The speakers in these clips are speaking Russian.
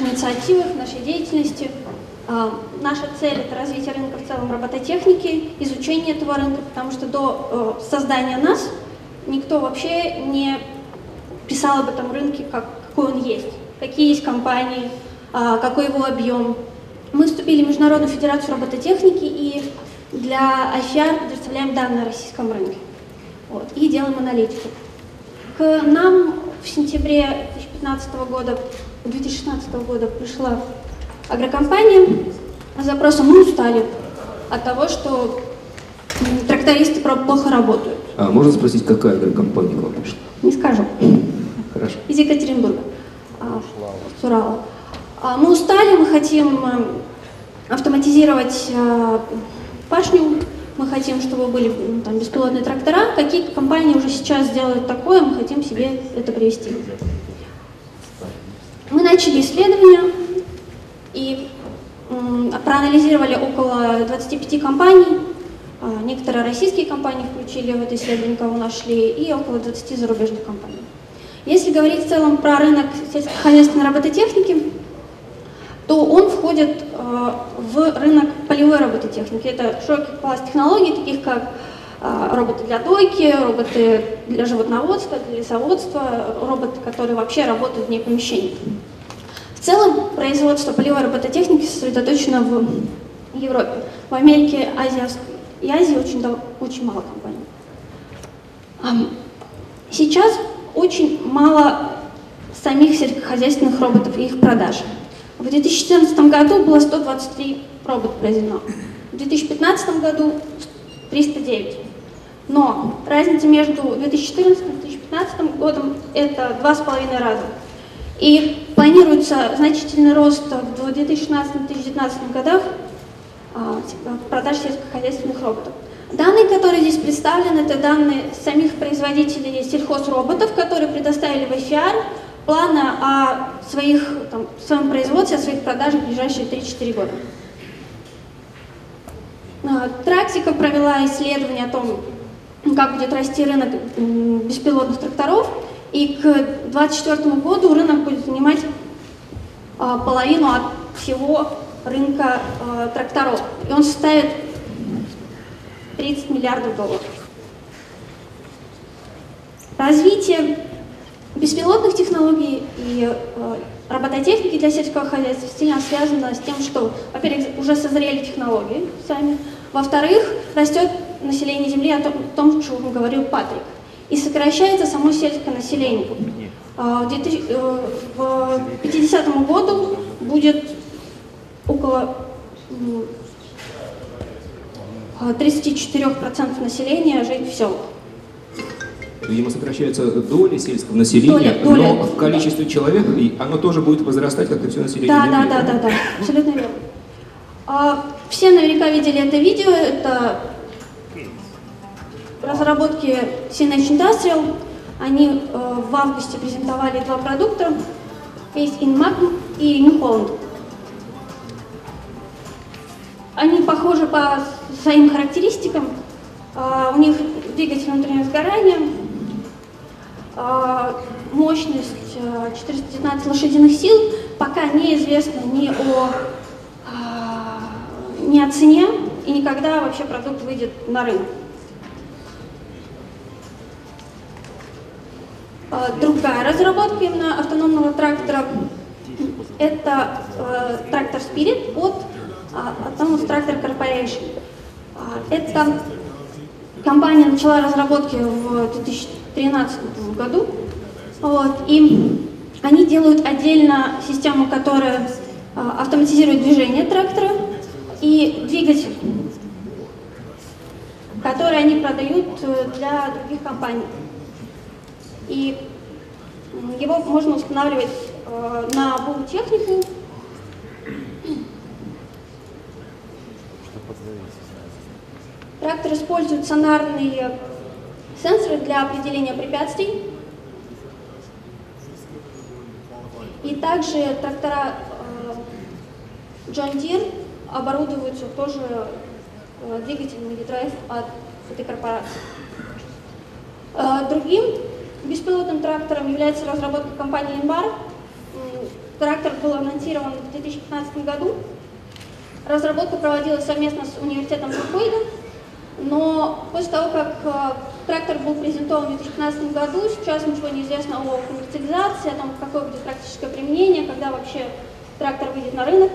наших инициативах, нашей деятельности. А, наша цель – это развитие рынка в целом робототехники, изучение этого рынка, потому что до э, создания нас никто вообще не писал об этом рынке, как, какой он есть, какие есть компании, а, какой его объем. Мы вступили в Международную федерацию робототехники и для IFR предоставляем данные о российском рынке вот, и делаем аналитику. К нам в сентябре 2015 года, 2016 года пришла агрокомпания с запросом «Мы устали от того, что трактористы плохо работают». А можно спросить, какая агрокомпания к вам пришла? Не скажу. Хорошо. Из Екатеринбурга. А, с Урала. А, мы устали, мы хотим э, автоматизировать э, пашню, мы хотим, чтобы были там, беспилотные трактора. Какие компании уже сейчас делают такое, мы хотим себе это привести. Мы начали исследования и проанализировали около 25 компаний. А, некоторые российские компании включили в это исследование, кого нашли, и около 20 зарубежных компаний. Если говорить в целом про рынок сельскохозяйственной робототехники, то он входит э, в рынок полевой робототехники. Это широкий класс технологий, таких как э, роботы для дойки, роботы для животноводства, для лесоводства, роботы, которые вообще работают вне помещений. В целом производство полевой робототехники сосредоточено в Европе. В Америке Азии и Азии очень, очень мало компаний. Сейчас очень мало самих сельскохозяйственных роботов и их продаж. В 2014 году было 123 робота произведено, в 2015 году 309. Но разница между 2014 и 2015 годом это два с половиной раза. И планируется значительный рост в 2016-2019 годах а, продаж сельскохозяйственных роботов. Данные, которые здесь представлены, это данные самих производителей сельхозроботов, которые предоставили в IFR планы о своих, там, своем производстве, о своих продажах в ближайшие 3-4 года. А, Трактика провела исследование о том, как будет расти рынок беспилотных тракторов, и к 2024 году рынок будет занимать а, половину от всего рынка а, тракторов, и он составит 30 миллиардов долларов. Развитие беспилотных технологий и э, робототехники для сельского хозяйства сильно связано с тем, что, во-первых, уже созрели технологии сами, во-вторых, растет население Земли, о том, о том, что говорил Патрик, и сокращается само сельское население. Э, в 50 э, году будет около 34% населения жить в селах. Видимо, сокращается доля сельского населения, доля, доля. но в количестве человек оно тоже будет возрастать, как и все население Да, да, да, да, да, абсолютно верно. А, все наверняка видели это видео, это разработки CNH Industrial. Они э, в августе презентовали два продукта, есть InMag и New Holland. Они похожи по своим характеристикам. Uh, у них двигатель внутреннего сгорания, uh, мощность uh, 419 лошадиных сил. Пока неизвестно ни о, ни о цене и никогда вообще продукт выйдет на рынок. Другая разработка именно автономного трактора – это трактор Spirit от Autonomous Tractor Corporation. Эта компания начала разработки в 2013 году. Вот, и они делают отдельно систему, которая автоматизирует движение трактора и двигатель, который они продают э, для других компаний. И его можно устанавливать э, на технику Трактор использует сонарные сенсоры для определения препятствий. И также трактора э, John Deere оборудуются тоже э, двигателем от этой корпорации. Э, другим беспилотным трактором является разработка компании Embar. трактор был анонсирован в 2015 году. Разработка проводилась совместно с университетом Бухойда, но после того, как э, трактор был презентован в 2015 году, сейчас ничего не известно о коммерциализации, о том, какое будет практическое применение, когда вообще трактор выйдет на рынок.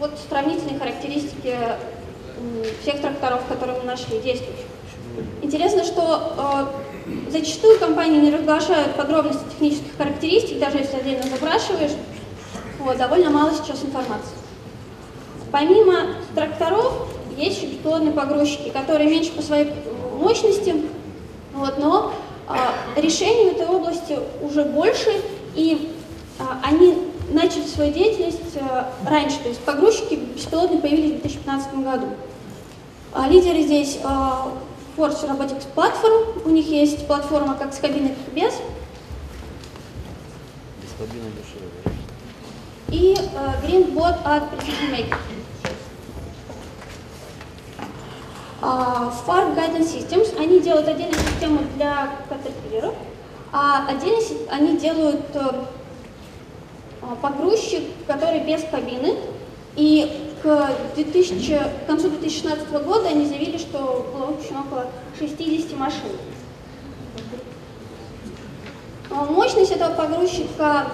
Вот сравнительные характеристики всех тракторов, которые мы нашли, действующих. Интересно, что э, зачастую компании не разглашают подробности технических характеристик, даже если отдельно запрашиваешь. Вот, довольно мало сейчас информации. Помимо тракторов, есть еще погрузчики, которые меньше по своей мощности, вот, но э, решений в этой области уже больше, и э, они начали свою деятельность э, раньше, то есть погрузчики беспилотные появились в 2015 году. А лидеры здесь э, Force Robotics Platform, у них есть платформа как с кабиной, так и без. Без кабины дешевле. И э, GreenBot от Precision Maker. Uh, Farm Guidance Systems, они делают отдельную систему для катерпиллеров, а отдельно они делают uh, погрузчик, который без кабины, и к, 2000, к концу 2016 года они заявили, что было выпущено около 60 машин. А мощность этого погрузчика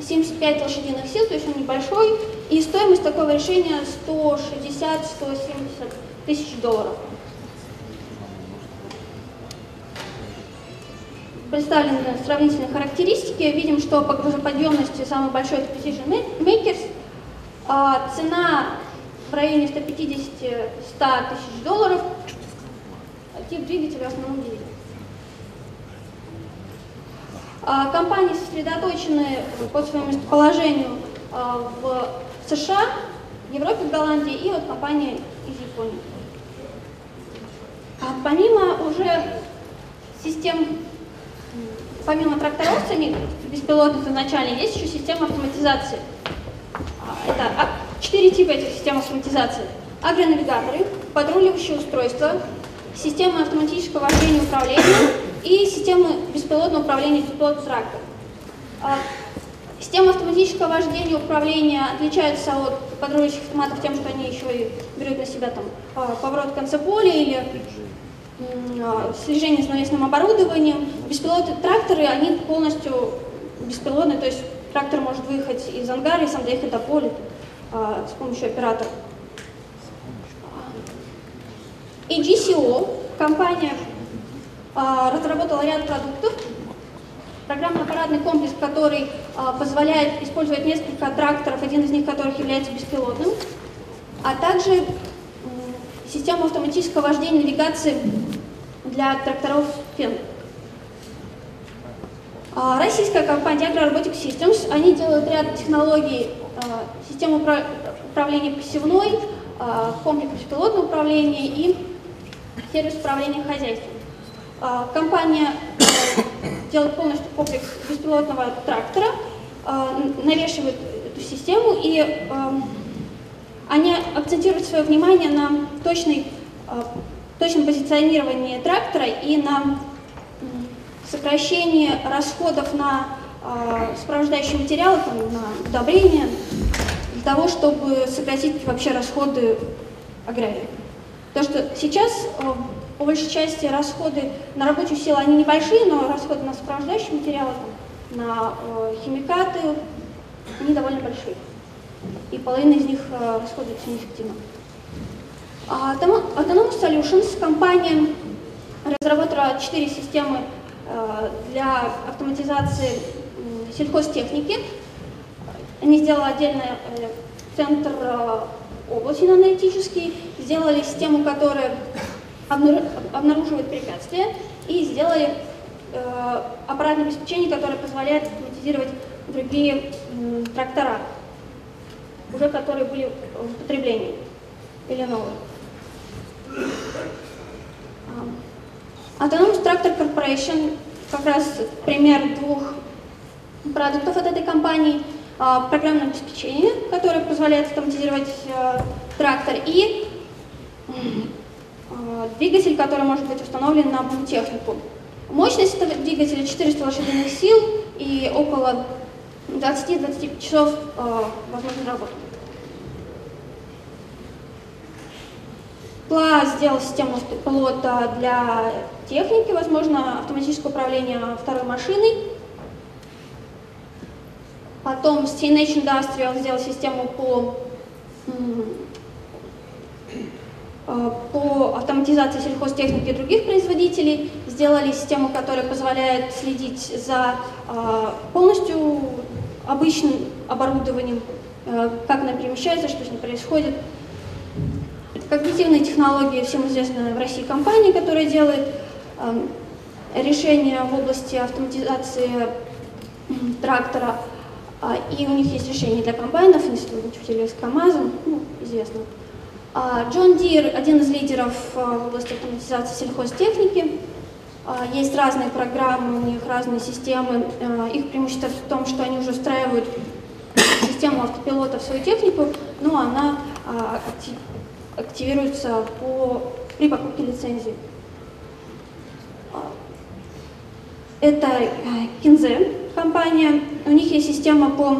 75 лошадиных сил, то есть он небольшой, и стоимость такого решения 160-170 тысяч долларов. Представлены сравнительные характеристики. Видим, что по грузоподъемности самый большой это Precision Makers, цена в районе 150-100 тысяч долларов. Тип двигателя в основном дизель. А компании сосредоточены по своему местоположению а, в США, Европе, в Голландии и вот компания из Японии. А помимо уже систем, помимо тракторов беспилотных изначально, есть еще система автоматизации. Это а, четыре типа этих систем автоматизации. Агронавигаторы, подруливающие устройства, системы автоматического вождения и управления и системы беспилотного управления беспилотным трактором. Системы автоматического вождения и управления отличаются от подруливающих автоматов тем, что они еще и берут на себя там, а, поворот конца поля или а, слежение с навесным оборудованием. Беспилотные тракторы, они полностью беспилотные, то есть Трактор может выехать из ангара и сам доехать до поля а, с помощью оператора. И GCO, компания, а, разработала ряд продуктов, программно-аппаратный комплекс, который а, позволяет использовать несколько тракторов, один из них которых является беспилотным, а также систему автоматического вождения навигации для тракторов фен. А, российская компания AgroRobotic Systems, они делают ряд технологий, а, систему управления посевной, а, комплекс беспилотного управления и сервис управления хозяйством. Компания делает полностью комплекс беспилотного трактора, навешивает эту систему и они акцентируют свое внимание на точной, точном позиционировании трактора и на сокращение расходов на э, сопровождающие материалы, там, на удобрения, для того, чтобы сократить вообще расходы агрария. Потому что сейчас э, по большей части расходы на рабочую силу, они небольшие, но расходы на сопровождающие материалы, там, на э, химикаты, они довольно большие. И половина из них э, расходуется неэффективно. Autonomous Solutions, компания разработала четыре системы для автоматизации сельхозтехники. Они сделали отдельный э, центр э, облачный аналитический, сделали систему, которая обнаруживает препятствия, и сделали аппаратное обеспечение, которое позволяет автоматизировать другие трактора, уже которые были в употреблении или новые. Autonomous Tractor Corporation как раз пример двух продуктов от этой компании. А, программное обеспечение, которое позволяет автоматизировать э, трактор, и а, двигатель, который может быть установлен на технику. Мощность этого двигателя 400 лошадиных сил и около 20-25 часов э, возможно работы. ПЛА сделал систему пилота для техники, возможно, автоматическое управление второй машиной. Потом CNH Industrial сделал систему по, э, по автоматизации сельхозтехники других производителей. Сделали систему, которая позволяет следить за э, полностью обычным оборудованием, э, как она перемещается, что с ней происходит. Когнитивные технологии, всем известная в России компания, которая делает э, решения в области автоматизации трактора, а, и у них есть решения для комбайнов, они сотрудничали с КАМАЗом, ну, известно. Джон Дир – один из лидеров э, в области автоматизации сельхозтехники. Есть разные программы, у них разные системы. Их преимущество в том, что они уже устраивают систему автопилота в свою технику, но она активируется по, при покупке лицензии. Это э, Кинзе компания. У них есть система по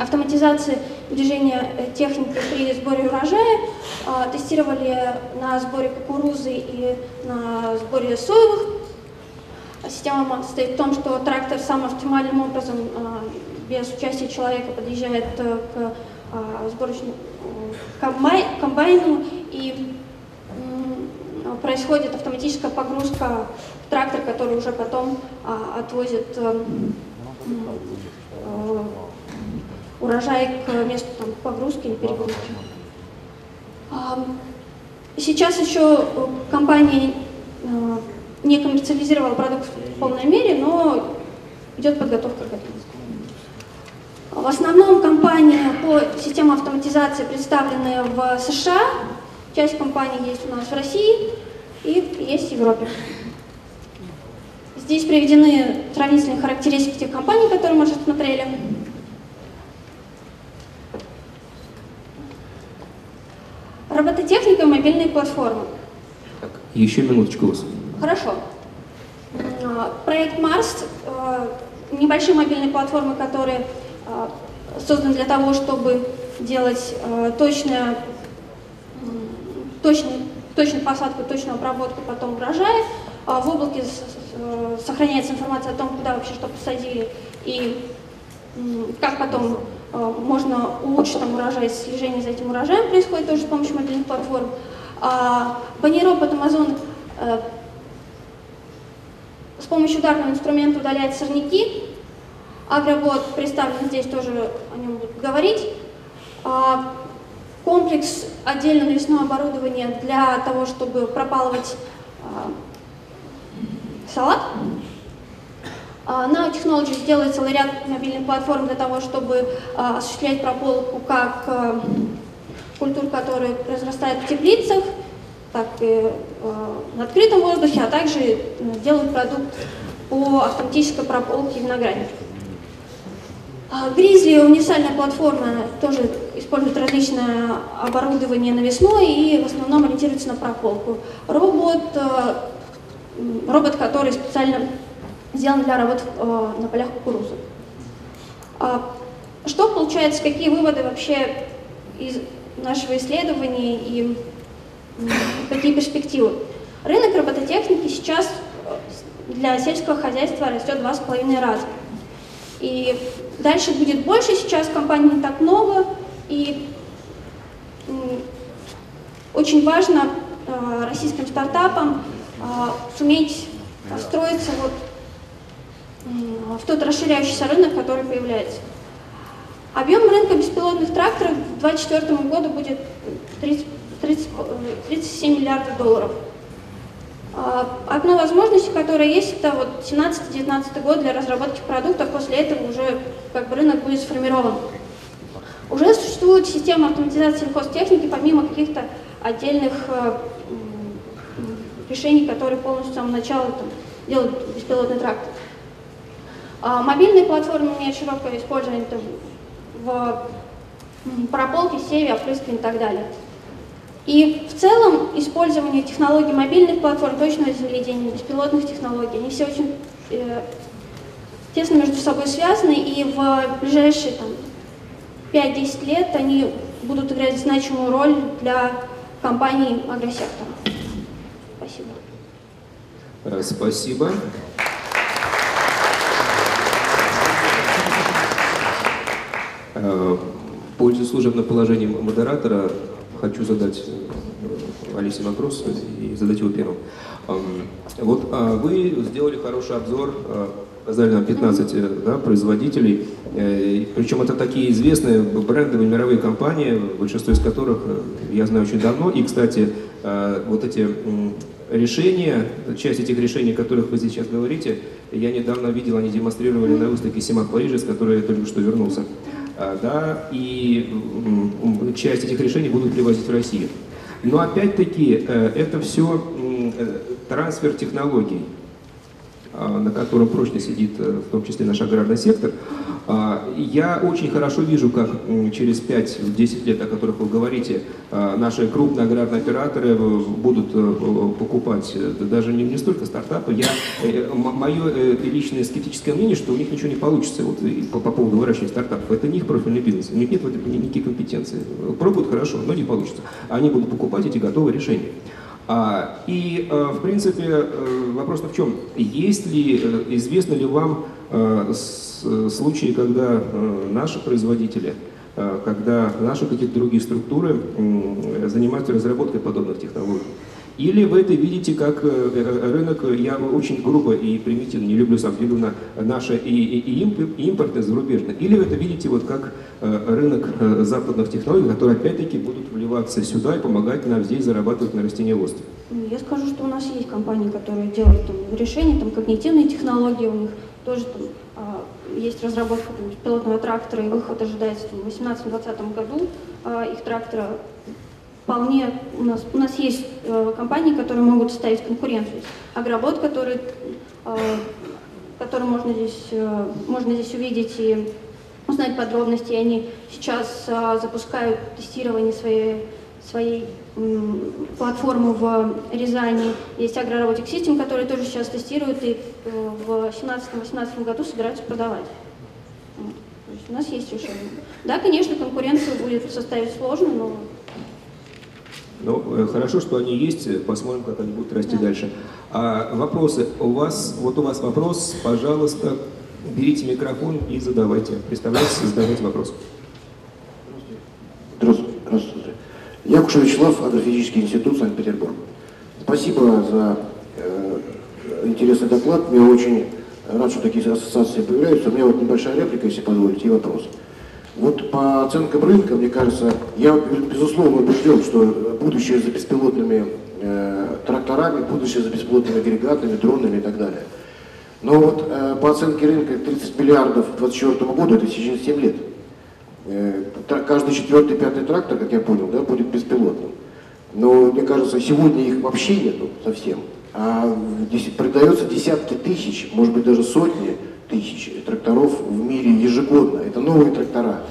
автоматизации движения э, техники при сборе урожая. А, тестировали на сборе кукурузы и на сборе соевых. Система состоит в том, что трактор самым оптимальным образом а, без участия человека подъезжает э, к а, сборочному комбайну и происходит автоматическая погрузка в трактор, который уже потом а, отвозит э, э, урожай к месту там, погрузки или перегрузки. Сейчас еще компания не коммерциализировала продукт в полной мере, но идет подготовка к этому. В основном компании по системе автоматизации представлены в США, часть компаний есть у нас в России и есть в Европе. Здесь приведены сравнительные характеристики тех компаний, которые мы уже смотрели. Робототехника и мобильные платформы. Так, еще минуточку вас. Хорошо. Проект Марс, э, небольшие мобильные платформы, которые создан для того, чтобы делать э, точную, точную, точную посадку, точную обработку потом урожая. А в облаке э, сохраняется информация о том, куда вообще что посадили и как потом можно улучшить там урожай, слежение за этим урожаем происходит тоже с помощью мобильных платформ. А Панейропот Amazon с помощью ударного инструмента удаляет сорняки, Агробот представлен здесь, тоже о нем буду говорить. А, комплекс отдельно навесное оборудование для того, чтобы пропалывать а, салат. Now Technologies делает целый ряд мобильных платформ для того, чтобы а, осуществлять прополку как культур, которые разрастают в теплицах, так и на открытом воздухе, а также делают продукт по автоматической прополке виноградников. Гризли универсальная платформа, тоже использует различное оборудование навесной и в основном ориентируется на прополку. Робот, э, робот, который специально сделан для работ э, на полях кукурузы. А что получается, какие выводы вообще из нашего исследования и какие перспективы? Рынок робототехники сейчас э, для сельского хозяйства растет два с половиной раза. И дальше будет больше, сейчас компаний не так много, и очень важно э, российским стартапам э, суметь встроиться вот в тот расширяющийся рынок, который появляется. Объем рынка беспилотных тракторов к 2024 году будет 30, 30, 37 миллиардов долларов. А, одна возможность, которая есть, это вот 17-19 год для разработки продукта, после этого уже как бы рынок будет сформирован. Уже существует система автоматизации сельхозтехники, помимо каких-то отдельных э, решений, которые полностью с самого начала там, делают беспилотный трактор. А мобильные платформы имеют широкое использование там, в прополке, севе, опрыскивании и так далее. И в целом использование технологий мобильных платформ, точного земледения, беспилотных технологий, они все очень э, тесно между собой связаны, и в ближайшие там, 5-10 лет они будут играть значимую роль для компаний агросектора. Спасибо. Э, спасибо. Э, Пользуясь служебным положением модератора, хочу задать э, Алисе вопрос и задать его первым. Вот а, вы сделали хороший обзор, сказали нам 15 да, производителей, причем это такие известные брендовые мировые компании, большинство из которых я знаю очень давно, и, кстати, вот эти решения, часть этих решений, о которых вы сейчас говорите, я недавно видел, они демонстрировали на выставке Симак Парижа, с которой я только что вернулся. Да, и часть этих решений будут привозить в Россию. Но опять-таки э, это все э, трансфер технологий. А, на котором прочно сидит э, в том числе наш аграрный сектор. А, я очень хорошо вижу, как через 5-10 лет, о которых вы говорите, а, наши крупные аграрные операторы будут э, покупать э, даже не, не столько стартапы. Я, мое личное скептическое мнение, что у них ничего не получится вот, по, по поводу выращивания стартапов. Это не их профильный бизнес, у них нет никаких компетенций. Пробуют хорошо, но не получится. Они будут покупать эти готовые решения. А, и, а, в принципе, э, вопрос в чем? Есть ли, э, известно ли вам э, случаи, когда наши производители, когда наши какие-то другие структуры занимаются разработкой подобных технологий? Или вы это видите как э, э, рынок, я очень грубо и примитивно, не люблю сам на наше и, и, и импортное, зарубежное. Или вы это видите вот как э, рынок западных технологий, которые опять-таки будут вливаться сюда и помогать нам здесь зарабатывать на растениеводстве? Ну, я скажу, что у нас есть компании, которые делают там, решения, там когнитивные технологии, у них тоже там, а, есть разработка там, пилотного трактора, и выход ожидается в 2018-2020 году а, их трактора вполне у нас, у нас есть э, компании, которые могут ставить конкуренцию. Агробот, который, э, который можно, здесь, э, можно здесь увидеть и узнать подробности. Они сейчас э, запускают тестирование своей, своей платформы в Рязани. Есть Agrorobotic System, который тоже сейчас тестирует и э, в 2017-2018 году собираются продавать. У нас есть решение. Да, конечно, конкуренцию будет составить сложно, но ну, э, хорошо, что они есть, посмотрим, как они будут расти да. дальше. А вопросы у вас, вот у вас вопрос, пожалуйста, берите микрофон и задавайте. Представляйтесь, задавайте вопрос. Здравствуйте. Здравствуйте. Якуша Вячеслав, Агрофизический институт, Санкт-Петербург. Спасибо за э, интересный доклад. Я очень рад, что такие ассоциации появляются. У меня вот небольшая реплика, если позволите, и вопрос. Вот по оценкам рынка, мне кажется, я безусловно убежден, что будущее за беспилотными э, тракторами, будущее за беспилотными агрегатами, дронами и так далее. Но вот э, по оценке рынка 30 миллиардов к 2024 году, это через 7 лет. Э, каждый четвертый, пятый трактор, как я понял, да, будет беспилотным. Но мне кажется, сегодня их вообще нету совсем. А продается десятки тысяч, может быть даже сотни тысяч тракторов в мире ежегодно. Это новые трактора.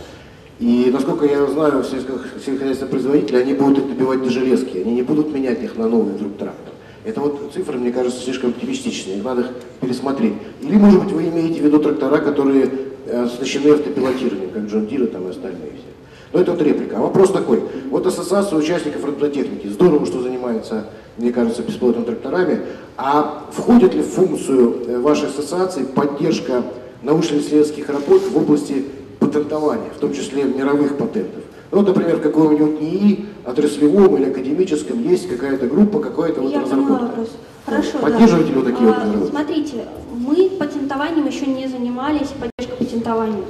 И насколько я знаю, сельскохозяйственные они будут их добивать до железки, они не будут менять их на новый вдруг трактор. Это вот цифры, мне кажется, слишком оптимистичные, надо их пересмотреть. Или, может быть, вы имеете в виду трактора, которые э, оснащены автопилотированием, как Джон Дира там и остальные все. Но это вот реплика. А вопрос такой. Вот ассоциация участников робототехники. Здорово, что занимается, мне кажется, бесплатными тракторами. А входит ли в функцию э, вашей ассоциации поддержка научно-исследовательских работ в области патентования, в том числе мировых патентов? Ну, например, в каком-нибудь НИИ, отраслевом или академическом, есть какая-то группа, какая-то вот разработка. Хорошо, Поддерживаете да. ли вы такие а, вот разработки? Смотрите, мы патентованием еще не занимались, поддержкой патентования.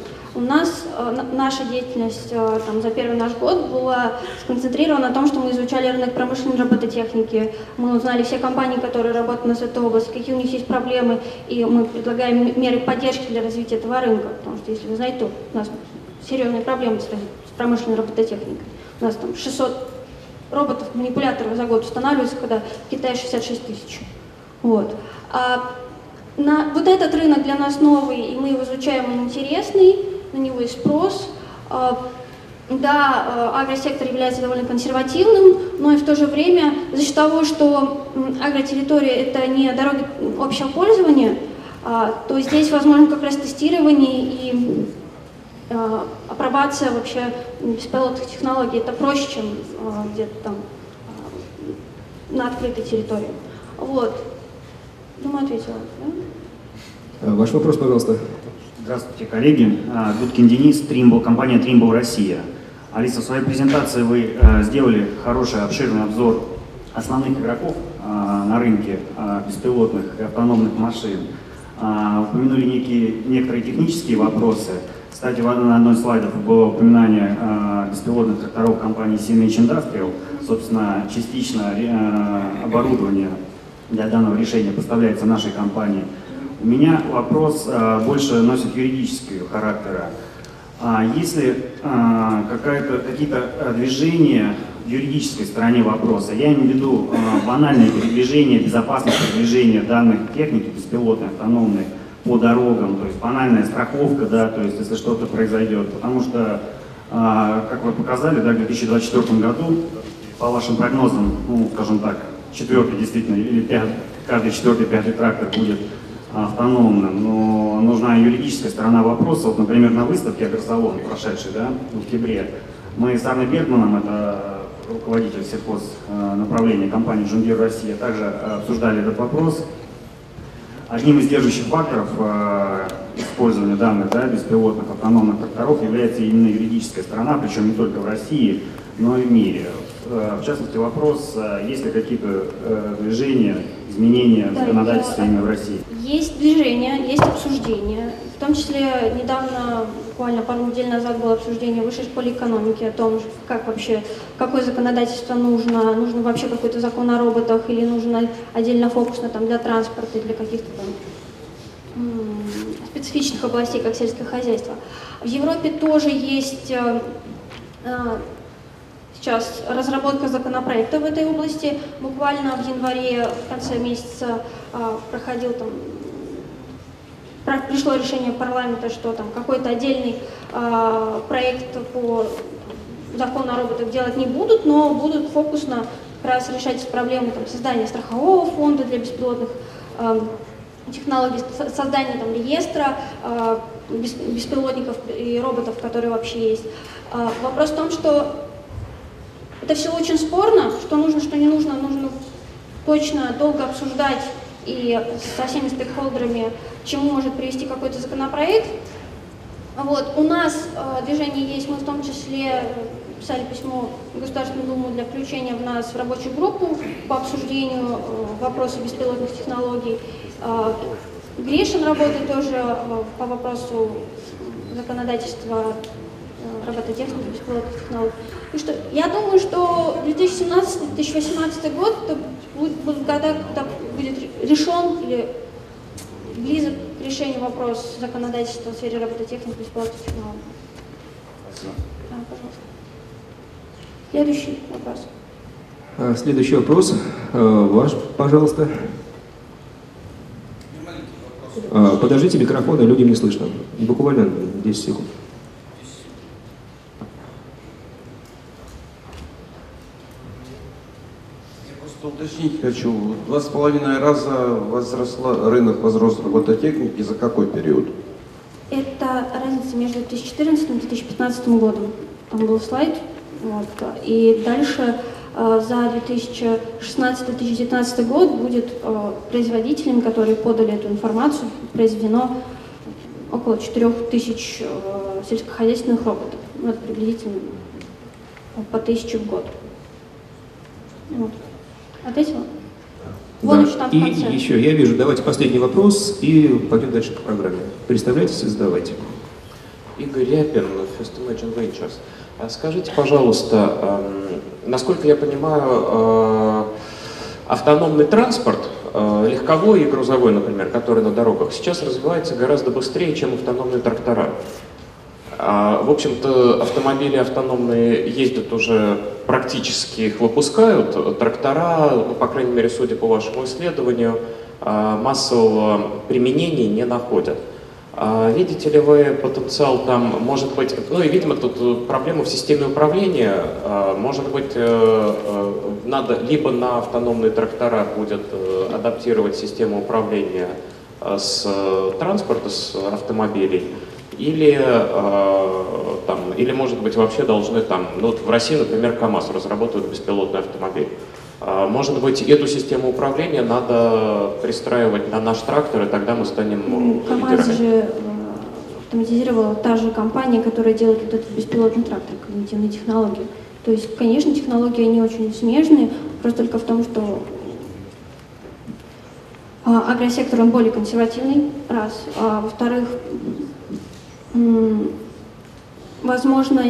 Нас э, наша деятельность э, там, за первый наш год была сконцентрирована на том, что мы изучали рынок промышленной робототехники, мы узнали все компании, которые работают на этой области, какие у них есть проблемы, и мы предлагаем меры поддержки для развития этого рынка, потому что, если вы знаете, то у нас серьезные проблемы с, промышленной робототехникой. У нас там 600 роботов, манипуляторов за год устанавливается, когда в Китае 66 тысяч. Вот. А на, вот этот рынок для нас новый, и мы его изучаем, он интересный, на него есть спрос. А, да, агросектор является довольно консервативным, но и в то же время за счет того, что агротерритория – это не дороги общего пользования, а, то здесь возможно как раз тестирование и а, апробация вообще беспилотных технологий. Это проще, чем где-то там на открытой территории. Вот. Думаю, ответила. да? Ваш вопрос, пожалуйста. Здравствуйте, коллеги. А, Дудкин Денис, Тримбл, компания Trimble Россия. Алиса, в своей презентации вы э, сделали хороший, обширный обзор основных игроков а, на рынке а, беспилотных и автономных машин. А, Упомянули некие, некоторые технические вопросы. Кстати, в на одной из слайдов было упоминание а, беспилотных тракторов компании CNH Industrial. Собственно, частично э, оборудование для данного решения поставляется нашей компании. У меня вопрос а, больше носит юридического характера. А если а, какие-то движения в юридической стороне вопроса, я имею в виду банальное передвижение, безопасность передвижения данных техники беспилотной, автономной по дорогам, то есть банальная страховка, да, то есть если что-то произойдет. Потому что, как вы показали, да, в 2024 году, по вашим прогнозам, ну, скажем так, четвертый действительно, или пятый, каждый четвертый, пятый трактор будет автономным, но нужна юридическая сторона вопроса. Вот, например, на выставке агросалон, прошедшей да, в октябре, мы с Арной Бергманом, это руководитель сельхоз э, направления компании «Джундир Россия», также обсуждали этот вопрос. Одним из держащих факторов э, использования данных да, беспилотных автономных тракторов является именно юридическая сторона, причем не только в России, но и в мире. Э, В частности, вопрос, есть ли какие-то движения, изменения в Да, законодательстве именно в России? Есть движение, есть обсуждение. В том числе недавно, буквально пару недель назад, было обсуждение в высшей школе экономики о том, как вообще, какое законодательство нужно, нужно вообще какой-то закон о роботах или нужно отдельно фокусно там, для транспорта, для каких-то там специфичных областей, как сельское хозяйство. В Европе тоже есть э, э, сейчас разработка законопроекта в этой области. Буквально в январе, в конце месяца, а, проходил там, пришло решение парламента, что там какой-то отдельный а, проект по закону о роботах делать не будут, но будут фокусно как раз решать проблемы там, создания страхового фонда для беспилотных ам, технологий, со- создания там, реестра бес- беспилотников и роботов, которые вообще есть. А, Вопрос в том, что это все очень спорно, что нужно, что не нужно, нужно точно долго обсуждать и со всеми стейкхолдерами, чему может привести какой-то законопроект. Вот, у нас э, движение есть, мы в том числе э, писали письмо Государственную Думу для включения в нас в рабочую группу по обсуждению э, вопроса беспилотных технологий. Э, Гришин работает тоже э, по вопросу законодательства э, робототехники, беспилотных технологий. И что, я думаю, что 2017-2018 год будет, когда будет решен или близок к решению вопрос законодательства в сфере робототехники и беспилотных технологий. Да, пожалуйста. Следующий вопрос. А, Следующий вопрос. А, Ваш, пожалуйста. А, Подождите микрофон, людям не слышно. Буквально 10 секунд. Я просто хочу. В Два с половиной раза возросла, рынок возрос робототехники. За какой период? Это разница между 2014 и 2015 годом. Там был слайд. Вот. И дальше э, за 2016-2019 год будет э, производителями, которые подали эту информацию, произведено около 4000 э, сельскохозяйственных роботов. Ну, это приблизительно по тысяче в год. Вот. Ответила? Вон Да. еще там в И конце. еще, я вижу, давайте последний вопрос и пойдем дальше по программе. Представляйтесь и задавайте. Игорь Ряпин, First Imagine Ventures. А Скажите, пожалуйста, эм, насколько я понимаю, э, автономный транспорт, э, легковой и грузовой, например, который на дорогах, сейчас развивается гораздо быстрее, чем автономные трактора. А, В общем-то, автомобили автономные ездят уже практически, их выпускают. Трактора, по крайней мере, судя по вашему исследованию, а, массового применения не находят. А Видите ли вы потенциал там, может быть, ну и, видимо, тут проблема в системе управления, А, может быть, э, э, надо либо на автономные трактора будет э, адаптировать систему управления с транспорта, с автомобилей, или, э, там, или может быть вообще должны там, ну вот в России, например, КАМАЗ разработают беспилотный автомобиль. А, Может быть, эту систему управления надо пристраивать на наш трактор, и тогда мы станем Ну, э, КАМАЗ лидерами. же э, автоматизировала та же компания, которая делает вот этот беспилотный трактор, когнитивные технологии. То есть, конечно, технологии они очень смежные, просто только в том, что а, агросектор он более консервативный, раз. А во-вторых, возможно,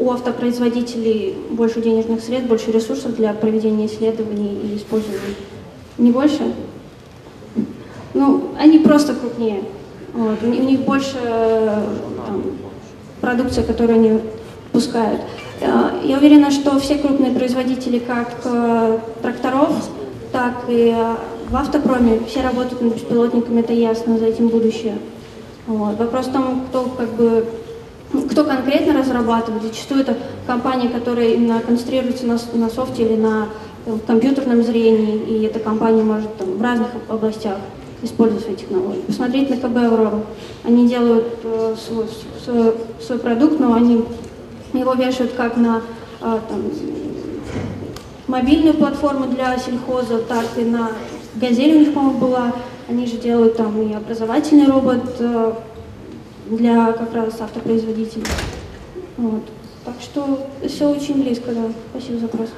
у автопроизводителей больше денежных средств, больше ресурсов для проведения исследований и использования. Не больше? Ну, они просто крупнее. Вот. У, них, больше э, там, продукция, которую они пускают. Э, Я уверена, что все крупные производители как э, тракторов, так и в автопроме все работают над беспилотниками, это ясно, за этим будущее. Вот. Вопрос в том, кто как бы кто конкретно разрабатывает. Зачастую это компания, которая именно концентрируется на, на софте или на там, компьютерном зрении, и эта компания может там, в разных областях использовать свои технологии. Посмотреть на КБ «Аврору». Они делают э, свой, свой, свой продукт, но они его вешают как на э, там, мобильную платформу для сельхоза, так и на «Газель» у них, по-моему, была. Они же делают там и образовательный робот э, для как раз автопроизводителей. Вот. Так что все очень близко, да. Спасибо за вопрос.